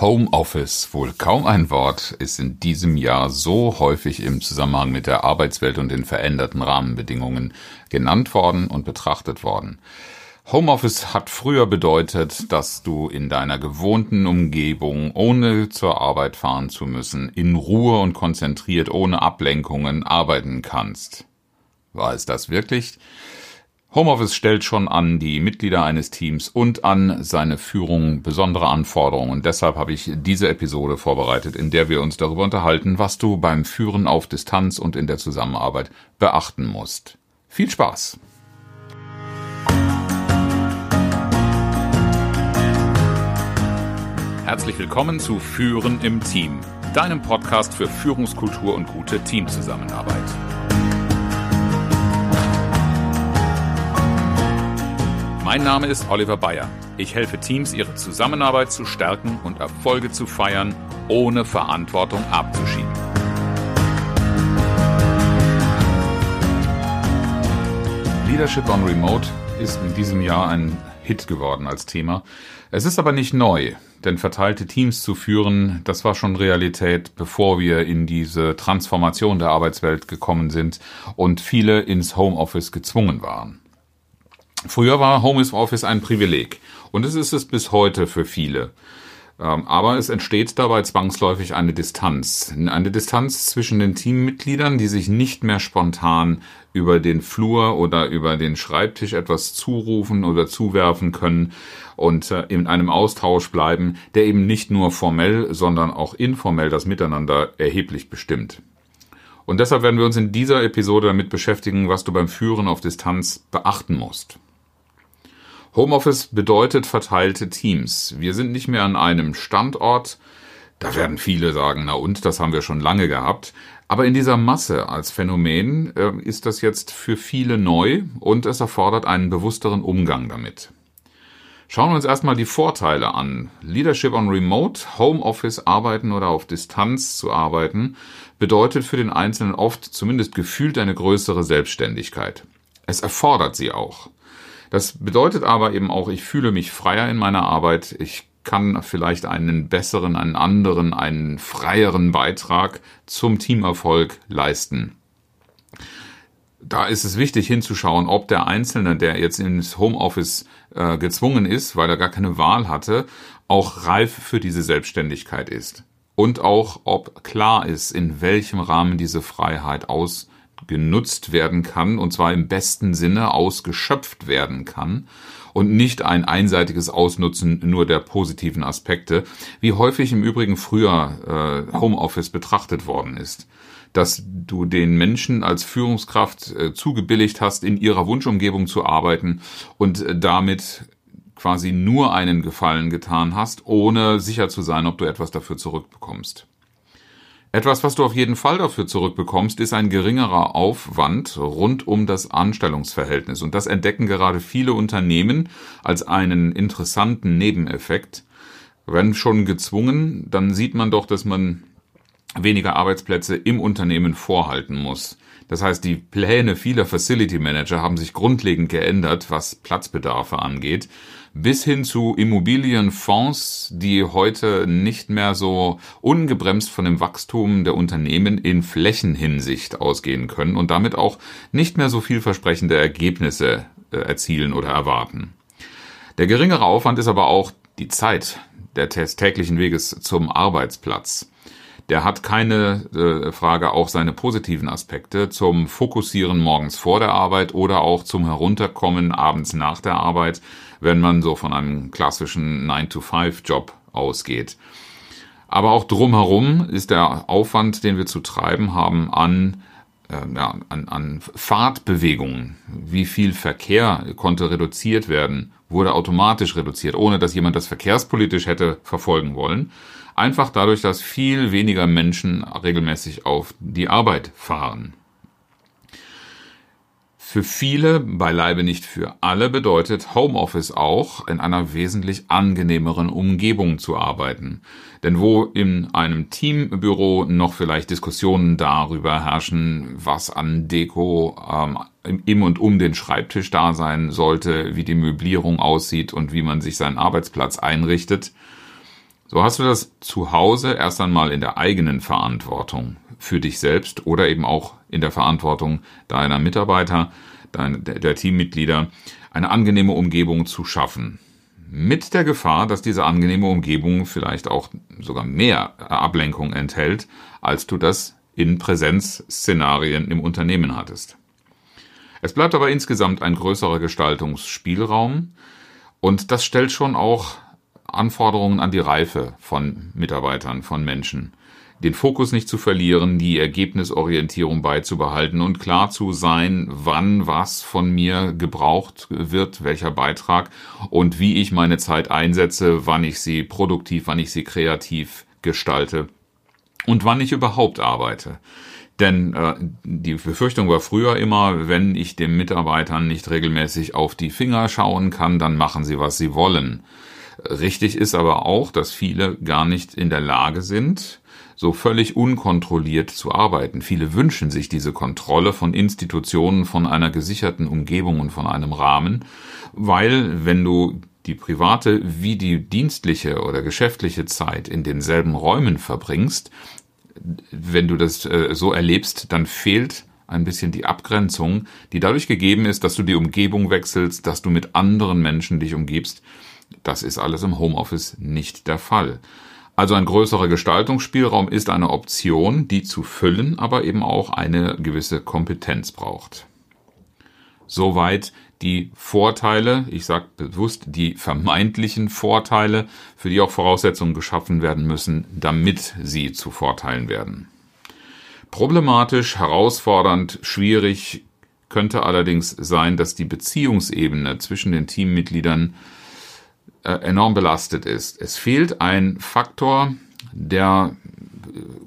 Homeoffice, wohl kaum ein Wort, ist in diesem Jahr so häufig im Zusammenhang mit der Arbeitswelt und den veränderten Rahmenbedingungen genannt worden und betrachtet worden. Homeoffice hat früher bedeutet, dass du in deiner gewohnten Umgebung, ohne zur Arbeit fahren zu müssen, in Ruhe und konzentriert, ohne Ablenkungen arbeiten kannst. War es das wirklich? Homeoffice stellt schon an die Mitglieder eines Teams und an seine Führung besondere Anforderungen. Und deshalb habe ich diese Episode vorbereitet, in der wir uns darüber unterhalten, was du beim Führen auf Distanz und in der Zusammenarbeit beachten musst. Viel Spaß! Herzlich willkommen zu Führen im Team, deinem Podcast für Führungskultur und gute Teamzusammenarbeit. Mein Name ist Oliver Bayer. Ich helfe Teams, ihre Zusammenarbeit zu stärken und Erfolge zu feiern, ohne Verantwortung abzuschieben. Leadership on Remote ist in diesem Jahr ein Hit geworden als Thema. Es ist aber nicht neu, denn verteilte Teams zu führen, das war schon Realität, bevor wir in diese Transformation der Arbeitswelt gekommen sind und viele ins Homeoffice gezwungen waren. Früher war Homeoffice ein Privileg und es ist es bis heute für viele. Ähm, aber es entsteht dabei zwangsläufig eine Distanz. Eine Distanz zwischen den Teammitgliedern, die sich nicht mehr spontan über den Flur oder über den Schreibtisch etwas zurufen oder zuwerfen können und äh, in einem Austausch bleiben, der eben nicht nur formell, sondern auch informell das Miteinander erheblich bestimmt. Und deshalb werden wir uns in dieser Episode damit beschäftigen, was du beim Führen auf Distanz beachten musst. Homeoffice bedeutet verteilte Teams. Wir sind nicht mehr an einem Standort. Da werden viele sagen, na und, das haben wir schon lange gehabt. Aber in dieser Masse als Phänomen äh, ist das jetzt für viele neu und es erfordert einen bewussteren Umgang damit. Schauen wir uns erstmal die Vorteile an. Leadership on Remote, Homeoffice arbeiten oder auf Distanz zu arbeiten, bedeutet für den Einzelnen oft zumindest gefühlt eine größere Selbstständigkeit. Es erfordert sie auch. Das bedeutet aber eben auch, ich fühle mich freier in meiner Arbeit. Ich kann vielleicht einen besseren, einen anderen, einen freieren Beitrag zum Teamerfolg leisten. Da ist es wichtig hinzuschauen, ob der Einzelne, der jetzt ins Homeoffice äh, gezwungen ist, weil er gar keine Wahl hatte, auch reif für diese Selbstständigkeit ist. Und auch, ob klar ist, in welchem Rahmen diese Freiheit aus genutzt werden kann, und zwar im besten Sinne ausgeschöpft werden kann und nicht ein einseitiges Ausnutzen nur der positiven Aspekte, wie häufig im Übrigen früher äh, Homeoffice betrachtet worden ist. Dass du den Menschen als Führungskraft äh, zugebilligt hast, in ihrer Wunschumgebung zu arbeiten und äh, damit quasi nur einen Gefallen getan hast, ohne sicher zu sein, ob du etwas dafür zurückbekommst. Etwas, was du auf jeden Fall dafür zurückbekommst, ist ein geringerer Aufwand rund um das Anstellungsverhältnis. Und das entdecken gerade viele Unternehmen als einen interessanten Nebeneffekt. Wenn schon gezwungen, dann sieht man doch, dass man weniger Arbeitsplätze im Unternehmen vorhalten muss. Das heißt, die Pläne vieler Facility Manager haben sich grundlegend geändert, was Platzbedarfe angeht bis hin zu Immobilienfonds, die heute nicht mehr so ungebremst von dem Wachstum der Unternehmen in Flächenhinsicht ausgehen können und damit auch nicht mehr so vielversprechende Ergebnisse äh, erzielen oder erwarten. Der geringere Aufwand ist aber auch die Zeit der täglichen Weges zum Arbeitsplatz der hat keine äh, Frage auch seine positiven Aspekte zum Fokussieren morgens vor der Arbeit oder auch zum Herunterkommen abends nach der Arbeit, wenn man so von einem klassischen 9-to-5-Job ausgeht. Aber auch drumherum ist der Aufwand, den wir zu treiben haben an ja, an, an Fahrtbewegungen, wie viel Verkehr konnte reduziert werden, wurde automatisch reduziert, ohne dass jemand das verkehrspolitisch hätte verfolgen wollen. Einfach dadurch, dass viel weniger Menschen regelmäßig auf die Arbeit fahren. Für viele, beileibe nicht für alle, bedeutet Homeoffice auch, in einer wesentlich angenehmeren Umgebung zu arbeiten. Denn wo in einem Teambüro noch vielleicht Diskussionen darüber herrschen, was an Deko ähm, im und um den Schreibtisch da sein sollte, wie die Möblierung aussieht und wie man sich seinen Arbeitsplatz einrichtet, So hast du das zu Hause erst einmal in der eigenen Verantwortung für dich selbst oder eben auch in der Verantwortung deiner Mitarbeiter, der Teammitglieder, eine angenehme Umgebung zu schaffen. Mit der Gefahr, dass diese angenehme Umgebung vielleicht auch sogar mehr Ablenkung enthält, als du das in Präsenzszenarien im Unternehmen hattest. Es bleibt aber insgesamt ein größerer Gestaltungsspielraum und das stellt schon auch Anforderungen an die Reife von Mitarbeitern, von Menschen. Den Fokus nicht zu verlieren, die Ergebnisorientierung beizubehalten und klar zu sein, wann was von mir gebraucht wird, welcher Beitrag und wie ich meine Zeit einsetze, wann ich sie produktiv, wann ich sie kreativ gestalte und wann ich überhaupt arbeite. Denn äh, die Befürchtung war früher immer, wenn ich den Mitarbeitern nicht regelmäßig auf die Finger schauen kann, dann machen sie, was sie wollen. Richtig ist aber auch, dass viele gar nicht in der Lage sind, so völlig unkontrolliert zu arbeiten. Viele wünschen sich diese Kontrolle von Institutionen, von einer gesicherten Umgebung und von einem Rahmen, weil wenn du die private wie die dienstliche oder geschäftliche Zeit in denselben Räumen verbringst, wenn du das äh, so erlebst, dann fehlt ein bisschen die Abgrenzung, die dadurch gegeben ist, dass du die Umgebung wechselst, dass du mit anderen Menschen dich umgibst. Das ist alles im Homeoffice nicht der Fall. Also ein größerer Gestaltungsspielraum ist eine Option, die zu füllen, aber eben auch eine gewisse Kompetenz braucht. Soweit die Vorteile, ich sage bewusst die vermeintlichen Vorteile, für die auch Voraussetzungen geschaffen werden müssen, damit sie zu Vorteilen werden. Problematisch, herausfordernd, schwierig könnte allerdings sein, dass die Beziehungsebene zwischen den Teammitgliedern enorm belastet ist. Es fehlt ein Faktor, der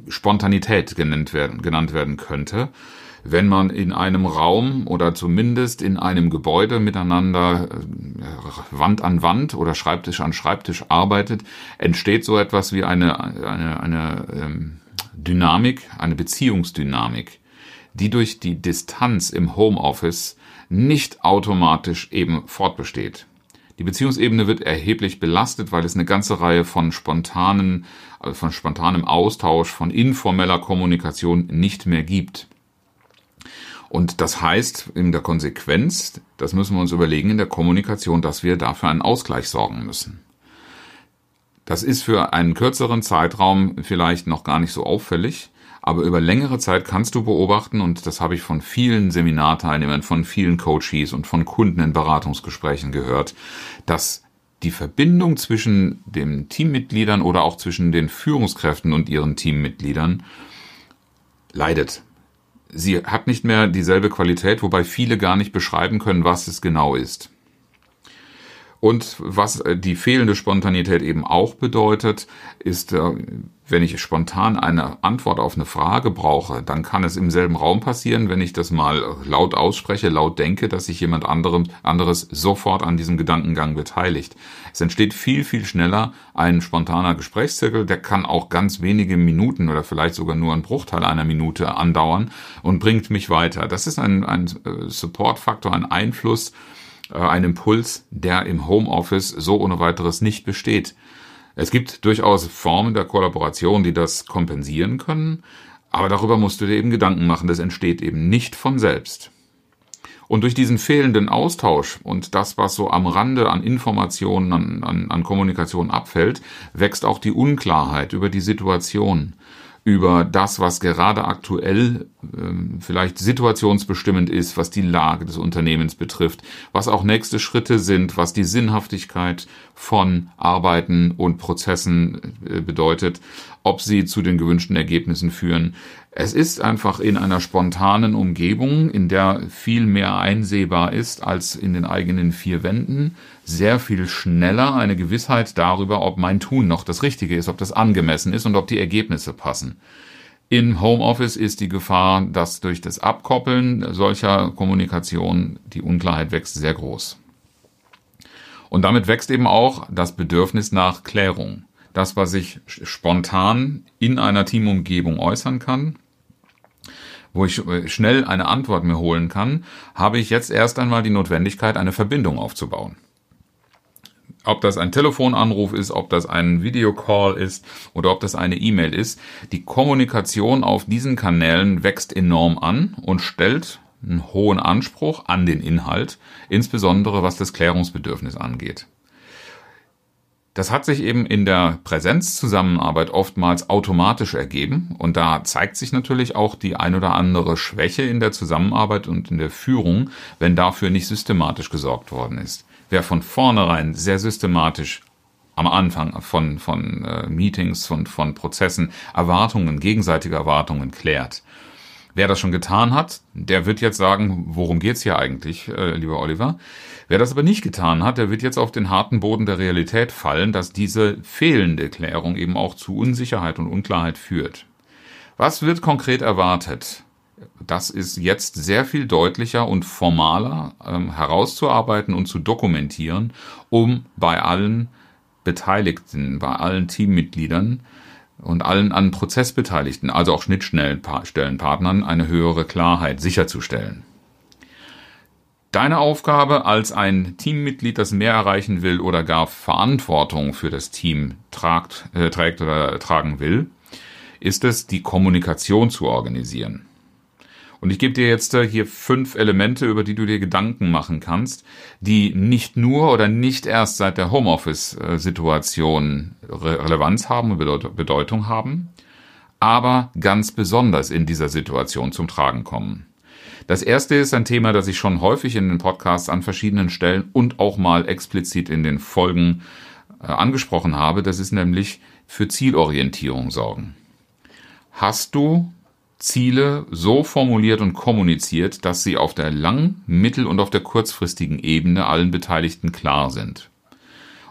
Spontanität genannt werden, genannt werden könnte wenn man in einem Raum oder zumindest in einem Gebäude miteinander äh, Wand an Wand oder Schreibtisch an Schreibtisch arbeitet, entsteht so etwas wie eine, eine, eine ähm, Dynamik, eine Beziehungsdynamik, die durch die Distanz im Homeoffice nicht automatisch eben fortbesteht. Die Beziehungsebene wird erheblich belastet, weil es eine ganze Reihe von spontanen, äh, von spontanem Austausch, von informeller Kommunikation nicht mehr gibt. Und das heißt in der Konsequenz, das müssen wir uns überlegen in der Kommunikation, dass wir dafür einen Ausgleich sorgen müssen. Das ist für einen kürzeren Zeitraum vielleicht noch gar nicht so auffällig, aber über längere Zeit kannst du beobachten, und das habe ich von vielen Seminarteilnehmern, von vielen Coaches und von Kunden in Beratungsgesprächen gehört, dass die Verbindung zwischen den Teammitgliedern oder auch zwischen den Führungskräften und ihren Teammitgliedern leidet sie hat nicht mehr dieselbe Qualität, wobei viele gar nicht beschreiben können, was es genau ist. Und was äh, die fehlende Spontanität eben auch bedeutet, ist, äh, wenn ich spontan eine Antwort auf eine Frage brauche, dann kann es im selben Raum passieren, wenn ich das mal laut ausspreche, laut denke, dass sich jemand anderem, anderes sofort an diesem Gedankengang beteiligt. Es entsteht viel, viel schneller ein spontaner Gesprächszirkel, der kann auch ganz wenige Minuten oder vielleicht sogar nur ein Bruchteil einer Minute andauern und bringt mich weiter. Das ist ein, ein äh, Supportfaktor, ein Einfluss, äh, ein Impuls, der im Homeoffice so ohne weiteres nicht besteht. Es gibt durchaus Formen der Kollaboration, die das kompensieren können, aber darüber musst du dir eben Gedanken machen, das entsteht eben nicht von selbst. Und durch diesen fehlenden Austausch und das, was so am Rande an Informationen, an, an, an Kommunikation abfällt, wächst auch die Unklarheit über die Situation über das, was gerade aktuell vielleicht situationsbestimmend ist, was die Lage des Unternehmens betrifft, was auch nächste Schritte sind, was die Sinnhaftigkeit von Arbeiten und Prozessen äh, bedeutet, ob sie zu den gewünschten Ergebnissen führen. Es ist einfach in einer spontanen Umgebung, in der viel mehr einsehbar ist als in den eigenen vier Wänden, sehr viel schneller eine Gewissheit darüber, ob mein Tun noch das Richtige ist, ob das angemessen ist und ob die Ergebnisse passen. In Homeoffice ist die Gefahr, dass durch das Abkoppeln solcher Kommunikation die Unklarheit wächst, sehr groß. Und damit wächst eben auch das Bedürfnis nach Klärung. Das, was ich spontan in einer Teamumgebung äußern kann, wo ich äh, schnell eine Antwort mir holen kann, habe ich jetzt erst einmal die Notwendigkeit, eine Verbindung aufzubauen. Ob das ein Telefonanruf ist, ob das ein Videocall ist oder ob das eine E-Mail ist, die Kommunikation auf diesen Kanälen wächst enorm an und stellt einen hohen Anspruch an den Inhalt, insbesondere was das Klärungsbedürfnis angeht. Das hat sich eben in der Präsenzzusammenarbeit oftmals automatisch ergeben und da zeigt sich natürlich auch die ein oder andere Schwäche in der Zusammenarbeit und in der Führung, wenn dafür nicht systematisch gesorgt worden ist. Wer von vornherein sehr systematisch am Anfang von, von äh, Meetings, von, von Prozessen Erwartungen, gegenseitige Erwartungen klärt, Wer das schon getan hat, der wird jetzt sagen, worum geht's hier eigentlich, äh, lieber Oliver? Wer das aber nicht getan hat, der wird jetzt auf den harten Boden der Realität fallen, dass diese fehlende Klärung eben auch zu Unsicherheit und Unklarheit führt. Was wird konkret erwartet? Das ist jetzt sehr viel deutlicher und formaler ähm, herauszuarbeiten und zu dokumentieren, um bei allen Beteiligten, bei allen Teammitgliedern und allen an Prozessbeteiligten, also auch Schnittstellenpartnern, eine höhere Klarheit sicherzustellen. Deine Aufgabe als ein Teammitglied, das mehr erreichen will oder gar Verantwortung für das Team tragt, äh, trägt oder tragen will, ist es, die Kommunikation zu organisieren. Und ich gebe dir jetzt äh, hier fünf Elemente, über die du dir Gedanken machen kannst, die nicht nur oder nicht erst seit der Homeoffice-Situation Relevanz haben und Bedeutung haben, aber ganz besonders in dieser Situation zum Tragen kommen. Das erste ist ein Thema, das ich schon häufig in den Podcasts an verschiedenen Stellen und auch mal explizit in den Folgen äh, angesprochen habe. Das ist nämlich für Zielorientierung sorgen. Hast du Ziele so formuliert und kommuniziert, dass sie auf der lang-, mittel- und auf der kurzfristigen Ebene allen Beteiligten klar sind.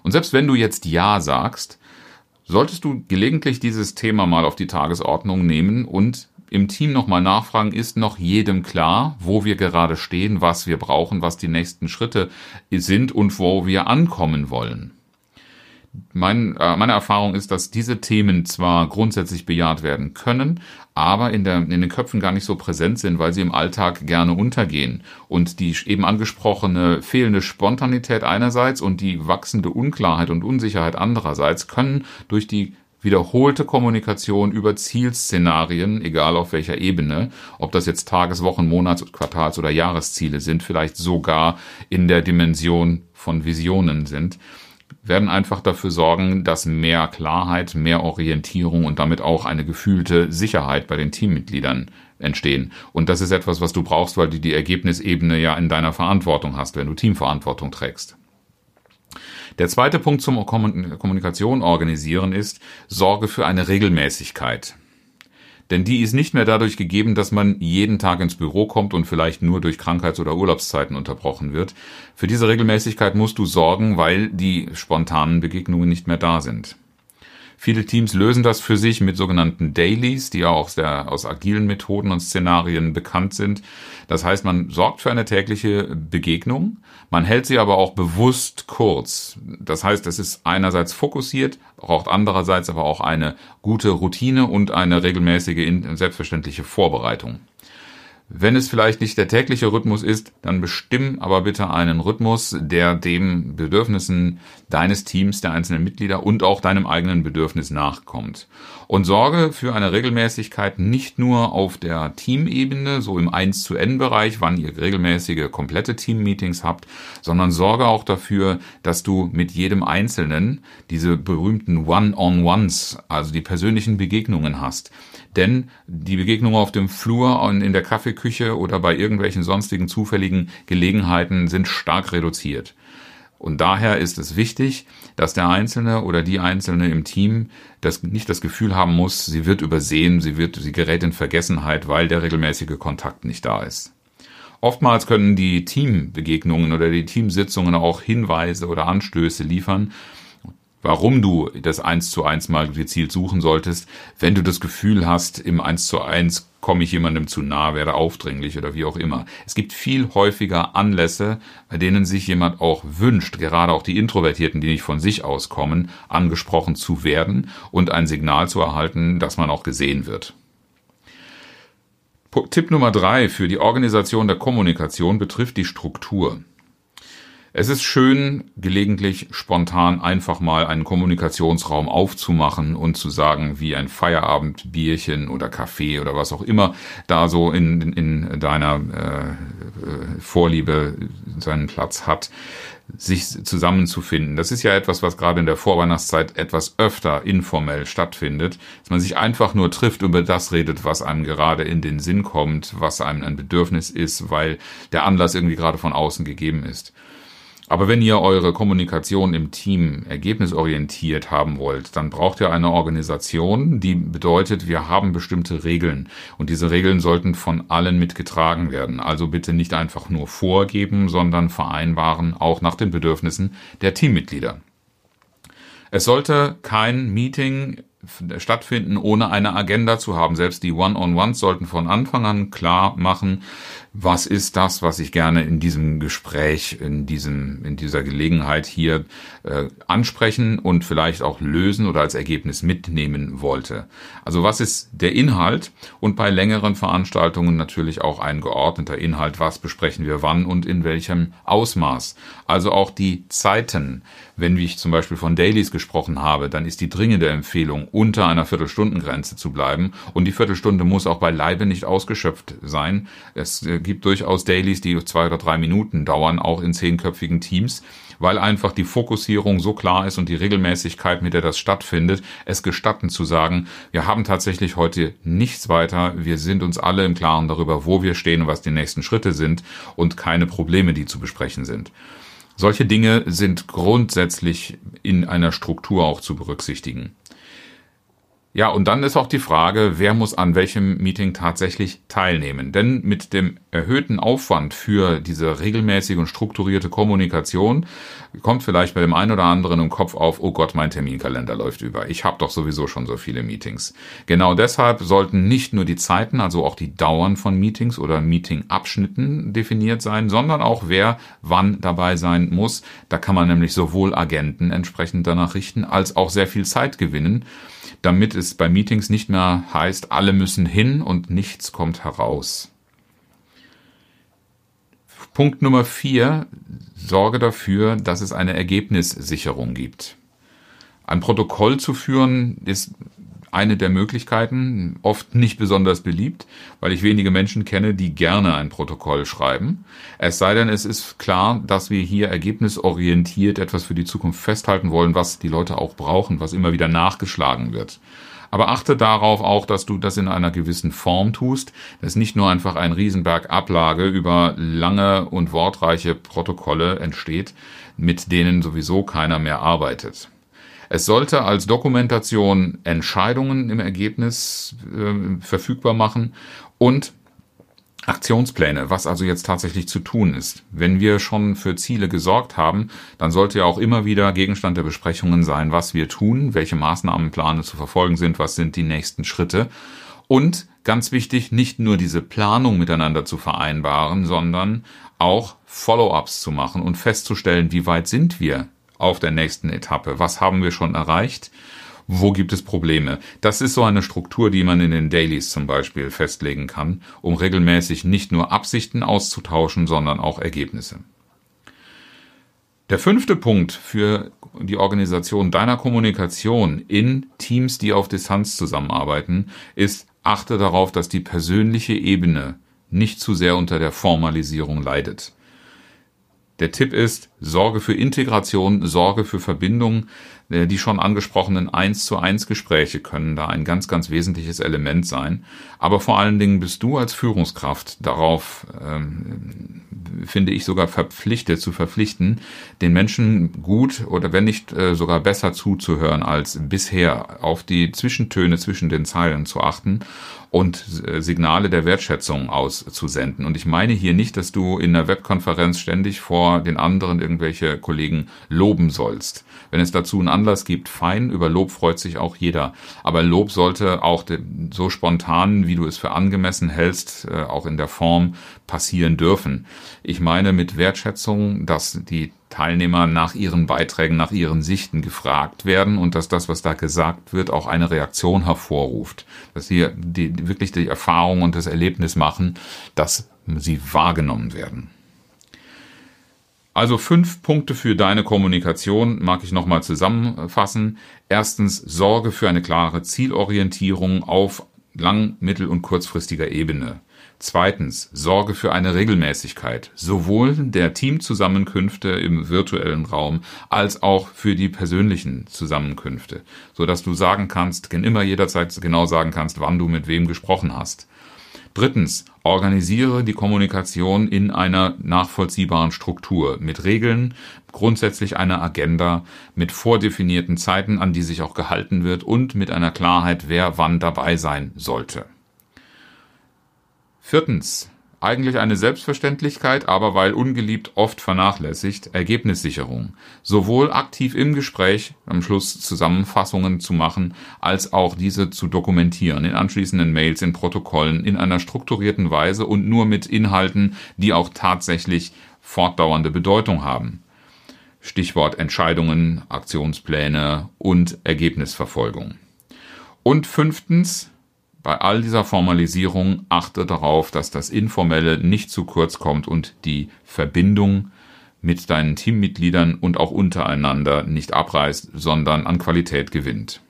Und selbst wenn du jetzt Ja sagst, solltest du gelegentlich dieses Thema mal auf die Tagesordnung nehmen und im Team nochmal nachfragen, ist noch jedem klar, wo wir gerade stehen, was wir brauchen, was die nächsten Schritte sind und wo wir ankommen wollen. Mein, äh, meine Erfahrung ist, dass diese Themen zwar grundsätzlich bejaht werden können, aber in, der, in den Köpfen gar nicht so präsent sind, weil sie im Alltag gerne untergehen. Und die eben angesprochene fehlende Spontanität einerseits und die wachsende Unklarheit und Unsicherheit andererseits können durch die wiederholte Kommunikation über Zielszenarien, egal auf welcher Ebene, ob das jetzt Tages-, Wochen-, Monats-, Quartals- oder Jahresziele sind, vielleicht sogar in der Dimension von Visionen sind, werden einfach dafür sorgen, dass mehr Klarheit, mehr Orientierung und damit auch eine gefühlte Sicherheit bei den Teammitgliedern entstehen. Und das ist etwas, was du brauchst, weil du die Ergebnisebene ja in deiner Verantwortung hast, wenn du Teamverantwortung trägst. Der zweite Punkt zum Kommunikation organisieren ist, sorge für eine Regelmäßigkeit. Denn die ist nicht mehr dadurch gegeben, dass man jeden Tag ins Büro kommt und vielleicht nur durch Krankheits- oder Urlaubszeiten unterbrochen wird. Für diese Regelmäßigkeit musst du sorgen, weil die spontanen Begegnungen nicht mehr da sind. Viele Teams lösen das für sich mit sogenannten Dailies, die ja auch aus, der, aus agilen Methoden und Szenarien bekannt sind. Das heißt, man sorgt für eine tägliche Begegnung, man hält sie aber auch bewusst kurz. Das heißt, es ist einerseits fokussiert, braucht andererseits aber auch eine gute Routine und eine regelmäßige, selbstverständliche Vorbereitung. Wenn es vielleicht nicht der tägliche Rhythmus ist, dann bestimm aber bitte einen Rhythmus, der dem Bedürfnissen deines Teams, der einzelnen Mitglieder und auch deinem eigenen Bedürfnis nachkommt. Und sorge für eine Regelmäßigkeit nicht nur auf der Teamebene, so im 1 zu N Bereich, wann ihr regelmäßige komplette Team-Meetings habt, sondern sorge auch dafür, dass du mit jedem Einzelnen diese berühmten One-on-Ones, also die persönlichen Begegnungen hast. Denn die Begegnungen auf dem Flur, in der Kaffeeküche oder bei irgendwelchen sonstigen zufälligen Gelegenheiten sind stark reduziert. Und daher ist es wichtig, dass der Einzelne oder die Einzelne im Team das nicht das Gefühl haben muss, sie wird übersehen, sie wird, sie gerät in Vergessenheit, weil der regelmäßige Kontakt nicht da ist. Oftmals können die Teambegegnungen oder die Teamsitzungen auch Hinweise oder Anstöße liefern, warum du das eins zu eins mal gezielt suchen solltest, wenn du das Gefühl hast, im eins zu eins komme ich jemandem zu nah, werde aufdringlich oder wie auch immer. Es gibt viel häufiger Anlässe, bei denen sich jemand auch wünscht, gerade auch die Introvertierten, die nicht von sich aus kommen, angesprochen zu werden und ein Signal zu erhalten, dass man auch gesehen wird. Tipp Nummer drei für die Organisation der Kommunikation betrifft die Struktur. Es ist schön, gelegentlich spontan einfach mal einen Kommunikationsraum aufzumachen und zu sagen, wie ein Feierabendbierchen oder Kaffee oder was auch immer da so in, in deiner äh, Vorliebe seinen Platz hat, sich zusammenzufinden. Das ist ja etwas, was gerade in der Vorweihnachtszeit etwas öfter informell stattfindet, dass man sich einfach nur trifft, über das redet, was einem gerade in den Sinn kommt, was einem ein Bedürfnis ist, weil der Anlass irgendwie gerade von außen gegeben ist. Aber wenn ihr eure Kommunikation im Team ergebnisorientiert haben wollt, dann braucht ihr eine Organisation, die bedeutet, wir haben bestimmte Regeln. Und diese Regeln sollten von allen mitgetragen werden. Also bitte nicht einfach nur vorgeben, sondern vereinbaren, auch nach den Bedürfnissen der Teammitglieder. Es sollte kein Meeting stattfinden, ohne eine Agenda zu haben. Selbst die One-on-Ones sollten von Anfang an klar machen, was ist das, was ich gerne in diesem Gespräch, in diesem, in dieser Gelegenheit hier äh, ansprechen und vielleicht auch lösen oder als Ergebnis mitnehmen wollte. Also was ist der Inhalt und bei längeren Veranstaltungen natürlich auch ein geordneter Inhalt, was besprechen wir wann und in welchem Ausmaß. Also auch die Zeiten. Wenn ich zum Beispiel von Dailies gesprochen habe, dann ist die dringende Empfehlung, unter einer Viertelstundengrenze zu bleiben und die Viertelstunde muss auch beileibe nicht ausgeschöpft sein. Es äh, gibt durchaus Dailies, die zwei oder drei Minuten dauern, auch in zehnköpfigen Teams, weil einfach die Fokussierung so klar ist und die Regelmäßigkeit, mit der das stattfindet, es gestatten zu sagen, wir haben tatsächlich heute nichts weiter, wir sind uns alle im Klaren darüber, wo wir stehen und was die nächsten Schritte sind und keine Probleme, die zu besprechen sind. Solche Dinge sind grundsätzlich in einer Struktur auch zu berücksichtigen. Ja, und dann ist auch die Frage, wer muss an welchem Meeting tatsächlich teilnehmen. Denn mit dem erhöhten Aufwand für diese regelmäßige und strukturierte Kommunikation kommt vielleicht bei dem einen oder anderen im Kopf auf, oh Gott, mein Terminkalender läuft über. Ich habe doch sowieso schon so viele Meetings. Genau deshalb sollten nicht nur die Zeiten, also auch die Dauern von Meetings oder Meetingabschnitten definiert sein, sondern auch wer wann dabei sein muss. Da kann man nämlich sowohl Agenten entsprechend danach richten, als auch sehr viel Zeit gewinnen damit es bei Meetings nicht mehr heißt, alle müssen hin und nichts kommt heraus. Punkt Nummer vier, sorge dafür, dass es eine Ergebnissicherung gibt. Ein Protokoll zu führen ist eine der Möglichkeiten, oft nicht besonders beliebt, weil ich wenige Menschen kenne, die gerne ein Protokoll schreiben. Es sei denn, es ist klar, dass wir hier ergebnisorientiert etwas für die Zukunft festhalten wollen, was die Leute auch brauchen, was immer wieder nachgeschlagen wird. Aber achte darauf auch, dass du das in einer gewissen Form tust, dass nicht nur einfach ein Riesenberg Ablage über lange und wortreiche Protokolle entsteht, mit denen sowieso keiner mehr arbeitet. Es sollte als Dokumentation Entscheidungen im Ergebnis äh, verfügbar machen und Aktionspläne, was also jetzt tatsächlich zu tun ist. Wenn wir schon für Ziele gesorgt haben, dann sollte ja auch immer wieder Gegenstand der Besprechungen sein, was wir tun, welche Maßnahmenpläne zu verfolgen sind, was sind die nächsten Schritte. Und ganz wichtig, nicht nur diese Planung miteinander zu vereinbaren, sondern auch Follow-ups zu machen und festzustellen, wie weit sind wir auf der nächsten Etappe? Was haben wir schon erreicht? Wo gibt es Probleme? Das ist so eine Struktur, die man in den Dailies zum Beispiel festlegen kann, um regelmäßig nicht nur Absichten auszutauschen, sondern auch Ergebnisse. Der fünfte Punkt für die Organisation deiner Kommunikation in Teams, die auf Distanz zusammenarbeiten, ist, achte darauf, dass die persönliche Ebene nicht zu sehr unter der Formalisierung leidet. Der Tipp ist, sorge für Integration, sorge für Verbindung. Äh, die schon angesprochenen 1 zu 1 Gespräche können da ein ganz, ganz wesentliches Element sein. Aber vor allen Dingen bist du als Führungskraft darauf, ähm, finde ich sogar verpflichtet, zu verpflichten, den Menschen gut oder wenn nicht äh, sogar besser zuzuhören als bisher, auf die Zwischentöne zwischen den Zeilen zu achten und äh, Signale der Wertschätzung auszusenden. Und ich meine hier nicht, dass du in einer Webkonferenz ständig vor den anderen irgendwelche Kollegen loben sollst. Wenn es dazu einen Anlass gibt, fein, über Lob freut sich auch jeder. Aber Lob sollte auch so spontan, wie du es für angemessen hältst, äh, auch in der Form passieren dürfen. Ich meine mit Wertschätzung, dass die Teilnehmer nach ihren Beiträgen, nach ihren Sichten gefragt werden und dass das, was da gesagt wird, auch eine Reaktion hervorruft. Dass sie die, wirklich die Erfahrung und das Erlebnis machen, dass sie wahrgenommen werden. Also fünf Punkte für deine Kommunikation mag ich nochmal zusammenfassen. Erstens, sorge für eine klare Zielorientierung auf lang-, mittel- und kurzfristiger Ebene. Zweitens, sorge für eine Regelmäßigkeit, sowohl der Teamzusammenkünfte im virtuellen Raum als auch für die persönlichen Zusammenkünfte, so dass du sagen kannst, immer jederzeit genau sagen kannst, wann du mit wem gesprochen hast. Drittens, organisiere die Kommunikation in einer nachvollziehbaren Struktur mit Regeln, grundsätzlich einer Agenda, mit vordefinierten Zeiten, an die sich auch gehalten wird und mit einer Klarheit, wer wann dabei sein sollte. Viertens. Eigentlich eine Selbstverständlichkeit, aber weil ungeliebt oft vernachlässigt, Ergebnissicherung. Sowohl aktiv im Gespräch, am Schluss Zusammenfassungen zu machen, als auch diese zu dokumentieren, in anschließenden Mails, in Protokollen, in einer strukturierten Weise und nur mit Inhalten, die auch tatsächlich fortdauernde Bedeutung haben. Stichwort Entscheidungen, Aktionspläne und Ergebnisverfolgung. Und fünftens, bei all dieser Formalisierung achte darauf, dass das Informelle nicht zu kurz kommt und die Verbindung mit deinen Teammitgliedern und auch untereinander nicht abreißt, sondern an Qualität gewinnt.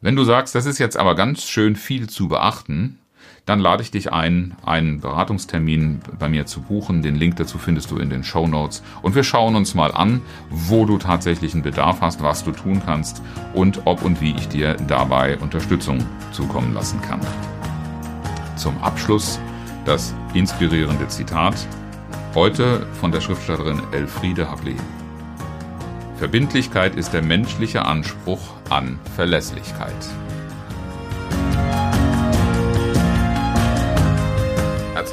Wenn du sagst, das ist jetzt aber ganz schön viel zu beachten, dann lade ich dich ein, einen Beratungstermin bei mir zu buchen. Den Link dazu findest du in den Show Notes. Und wir schauen uns mal an, wo du tatsächlich einen Bedarf hast, was du tun kannst und ob und wie ich dir dabei Unterstützung zukommen lassen kann. Zum Abschluss das inspirierende Zitat. Heute von der Schriftstellerin Elfriede Hablé. Verbindlichkeit ist der menschliche Anspruch an Verlässlichkeit.